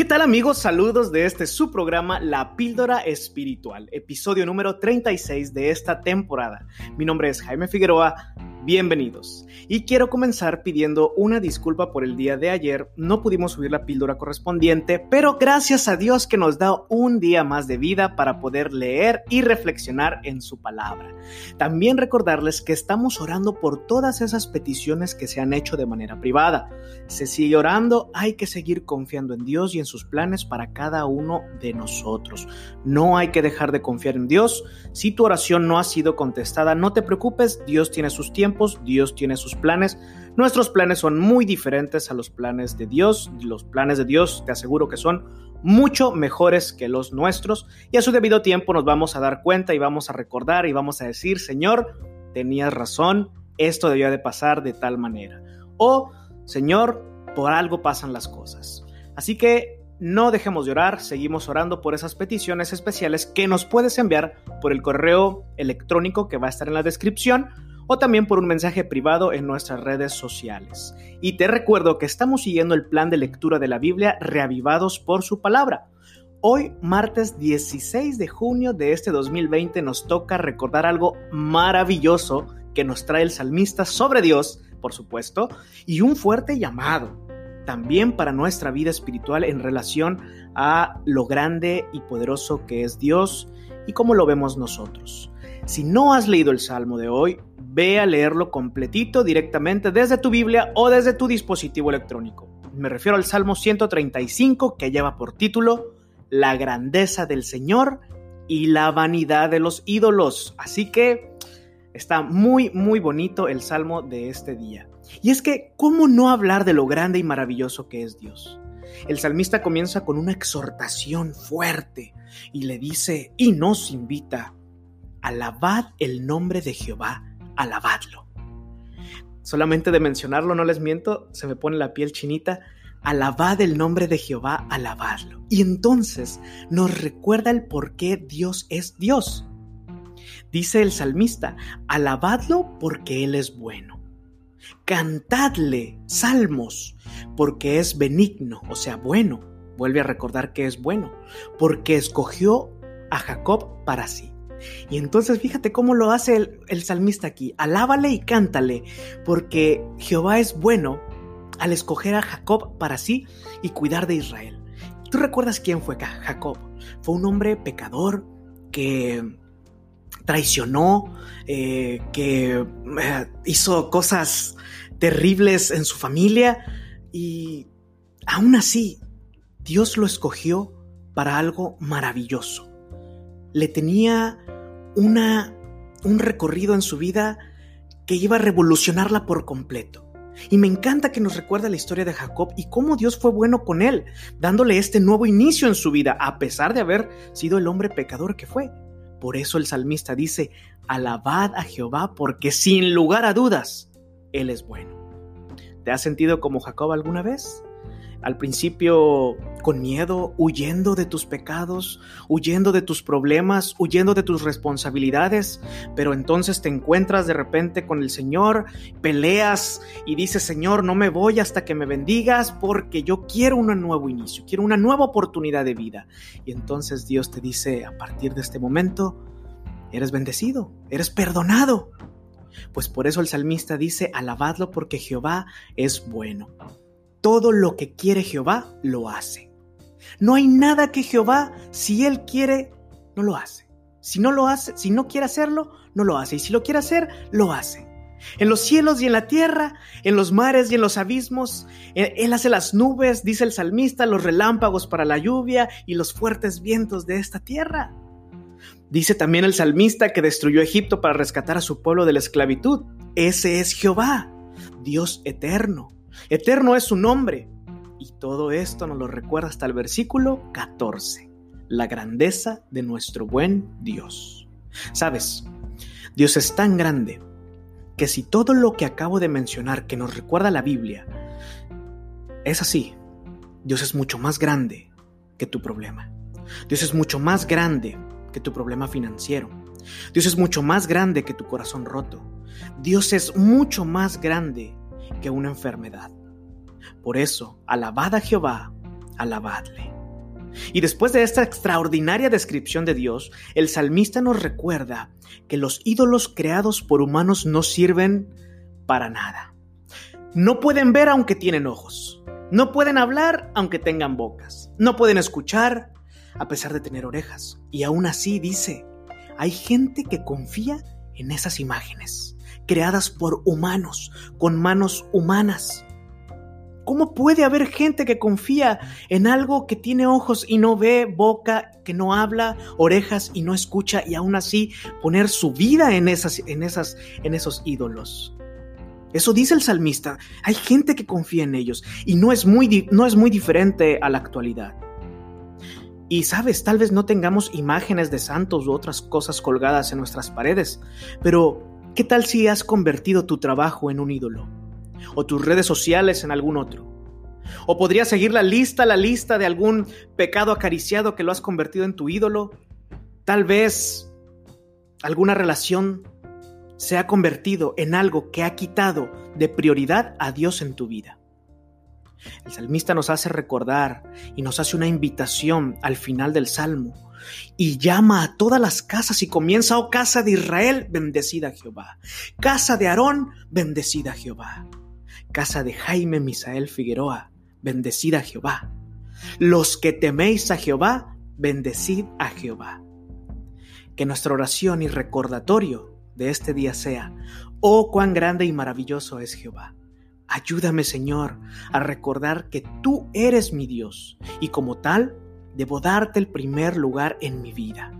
¿Qué tal amigos? Saludos de este su programa La Píldora Espiritual, episodio número 36 de esta temporada. Mi nombre es Jaime Figueroa Bienvenidos. Y quiero comenzar pidiendo una disculpa por el día de ayer. No pudimos subir la píldora correspondiente, pero gracias a Dios que nos da un día más de vida para poder leer y reflexionar en su palabra. También recordarles que estamos orando por todas esas peticiones que se han hecho de manera privada. Se sigue orando, hay que seguir confiando en Dios y en sus planes para cada uno de nosotros. No hay que dejar de confiar en Dios. Si tu oración no ha sido contestada, no te preocupes, Dios tiene sus tiempos Dios tiene sus planes. Nuestros planes son muy diferentes a los planes de Dios. Los planes de Dios te aseguro que son mucho mejores que los nuestros y a su debido tiempo nos vamos a dar cuenta y vamos a recordar y vamos a decir, Señor, tenías razón, esto debía de pasar de tal manera. O, Señor, por algo pasan las cosas. Así que no dejemos de orar, seguimos orando por esas peticiones especiales que nos puedes enviar por el correo electrónico que va a estar en la descripción o también por un mensaje privado en nuestras redes sociales. Y te recuerdo que estamos siguiendo el plan de lectura de la Biblia reavivados por su palabra. Hoy, martes 16 de junio de este 2020, nos toca recordar algo maravilloso que nos trae el salmista sobre Dios, por supuesto, y un fuerte llamado también para nuestra vida espiritual en relación a lo grande y poderoso que es Dios y cómo lo vemos nosotros. Si no has leído el Salmo de hoy, ve a leerlo completito directamente desde tu Biblia o desde tu dispositivo electrónico. Me refiero al Salmo 135 que lleva por título La grandeza del Señor y la vanidad de los ídolos. Así que está muy, muy bonito el Salmo de este día. Y es que, ¿cómo no hablar de lo grande y maravilloso que es Dios? El salmista comienza con una exhortación fuerte y le dice, y nos invita, alabad el nombre de Jehová alabadlo. Solamente de mencionarlo, no les miento, se me pone la piel chinita. Alabad el nombre de Jehová, alabadlo. Y entonces nos recuerda el por qué Dios es Dios. Dice el salmista, alabadlo porque Él es bueno. Cantadle salmos porque es benigno, o sea, bueno. Vuelve a recordar que es bueno, porque escogió a Jacob para sí. Y entonces fíjate cómo lo hace el, salmista aquí. Alábale y cántale, porque Jehová es bueno al escoger a Jacob para sí y cuidar de Israel. ¿Tú recuerdas quién fue Jacob? Fue un hombre pecador que traicionó, eh, que eh, hizo cosas terribles en su familia y aún así Dios lo escogió para algo maravilloso le tenía una, un recorrido en su vida que iba a revolucionarla por completo. Y me encanta que nos recuerda la historia de Jacob y cómo Dios fue bueno con él, dándole este nuevo inicio en su vida, a pesar de haber sido el hombre pecador que fue. Por eso el salmista dice, alabad a Jehová porque sin lugar a dudas, Él es bueno. ¿Te has sentido como Jacob alguna vez? Al principio con miedo, huyendo de tus pecados, huyendo de tus problemas, huyendo de tus responsabilidades, pero entonces te encuentras de repente con el Señor, peleas y dices, Señor, no me voy hasta que me bendigas porque yo quiero un nuevo inicio, quiero una nueva oportunidad de vida. Y entonces Dios te dice, a partir de este momento, eres bendecido, eres perdonado. Pues por eso el salmista dice, alabadlo porque Jehová es bueno todo lo que quiere Jehová, lo hace. No hay nada que Jehová, si Él quiere, no lo hace. Si no lo hace, si no quiere hacerlo, no lo hace. Y si lo quiere hacer, lo hace. En los cielos y en la tierra, en los mares y en los abismos, Él hace las nubes, dice el salmista, los relámpagos para la lluvia y los fuertes vientos de esta tierra. Dice también el salmista que destruyó Egipto para rescatar a su pueblo de la esclavitud. Ese es Jehová, Dios eterno. Eterno es su nombre. Y todo esto nos lo recuerda hasta el versículo 14, la grandeza de nuestro buen Dios. Sabes, Dios es tan grande que si todo lo que acabo de mencionar que nos recuerda la Biblia es así, Dios es mucho más grande que tu problema. Dios es mucho más grande que tu problema financiero. Dios es mucho más grande que tu corazón roto. Dios es mucho más grande que una enfermedad. Por eso, alabad a Jehová, alabadle. Y después de esta extraordinaria descripción de Dios, el salmista nos recuerda que los ídolos creados por humanos no sirven para nada. No pueden ver aunque tienen ojos. No pueden hablar aunque tengan bocas. No pueden escuchar a pesar de tener orejas. Y aún así dice, hay gente que confía en esas imágenes, creadas por humanos, con manos humanas. ¿Cómo puede haber gente que confía en algo que tiene ojos y no ve, boca que no habla, orejas y no escucha y aún así poner su vida en esas en esas en esos ídolos? Eso dice el salmista. Hay gente que confía en ellos y no es muy no es muy diferente a la actualidad. Y sabes, tal vez no tengamos imágenes de santos u otras cosas colgadas en nuestras paredes, pero ¿qué tal si has convertido tu trabajo en un ídolo? o tus redes sociales en algún otro. O podrías seguir la lista, la lista de algún pecado acariciado que lo has convertido en tu ídolo. Tal vez alguna relación se ha convertido en algo que ha quitado de prioridad a Dios en tu vida. El salmista nos hace recordar y nos hace una invitación al final del salmo y llama a todas las casas y comienza, oh casa de Israel, bendecida Jehová, casa de Aarón, bendecida Jehová casa de Jaime Misael Figueroa, bendecid a Jehová. Los que teméis a Jehová, bendecid a Jehová. Que nuestra oración y recordatorio de este día sea, oh cuán grande y maravilloso es Jehová. Ayúdame, Señor, a recordar que tú eres mi Dios y como tal, debo darte el primer lugar en mi vida.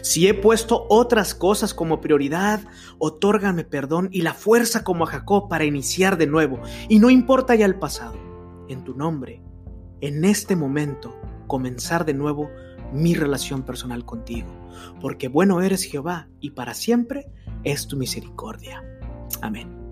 Si he puesto otras cosas como prioridad, otórgame perdón y la fuerza como a Jacob para iniciar de nuevo. Y no importa ya el pasado, en tu nombre, en este momento, comenzar de nuevo mi relación personal contigo. Porque bueno eres Jehová y para siempre es tu misericordia. Amén.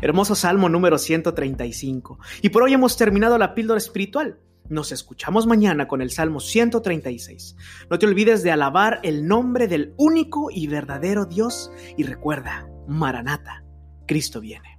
Hermoso Salmo número 135. Y por hoy hemos terminado la píldora espiritual. Nos escuchamos mañana con el Salmo 136. No te olvides de alabar el nombre del único y verdadero Dios y recuerda, Maranata, Cristo viene.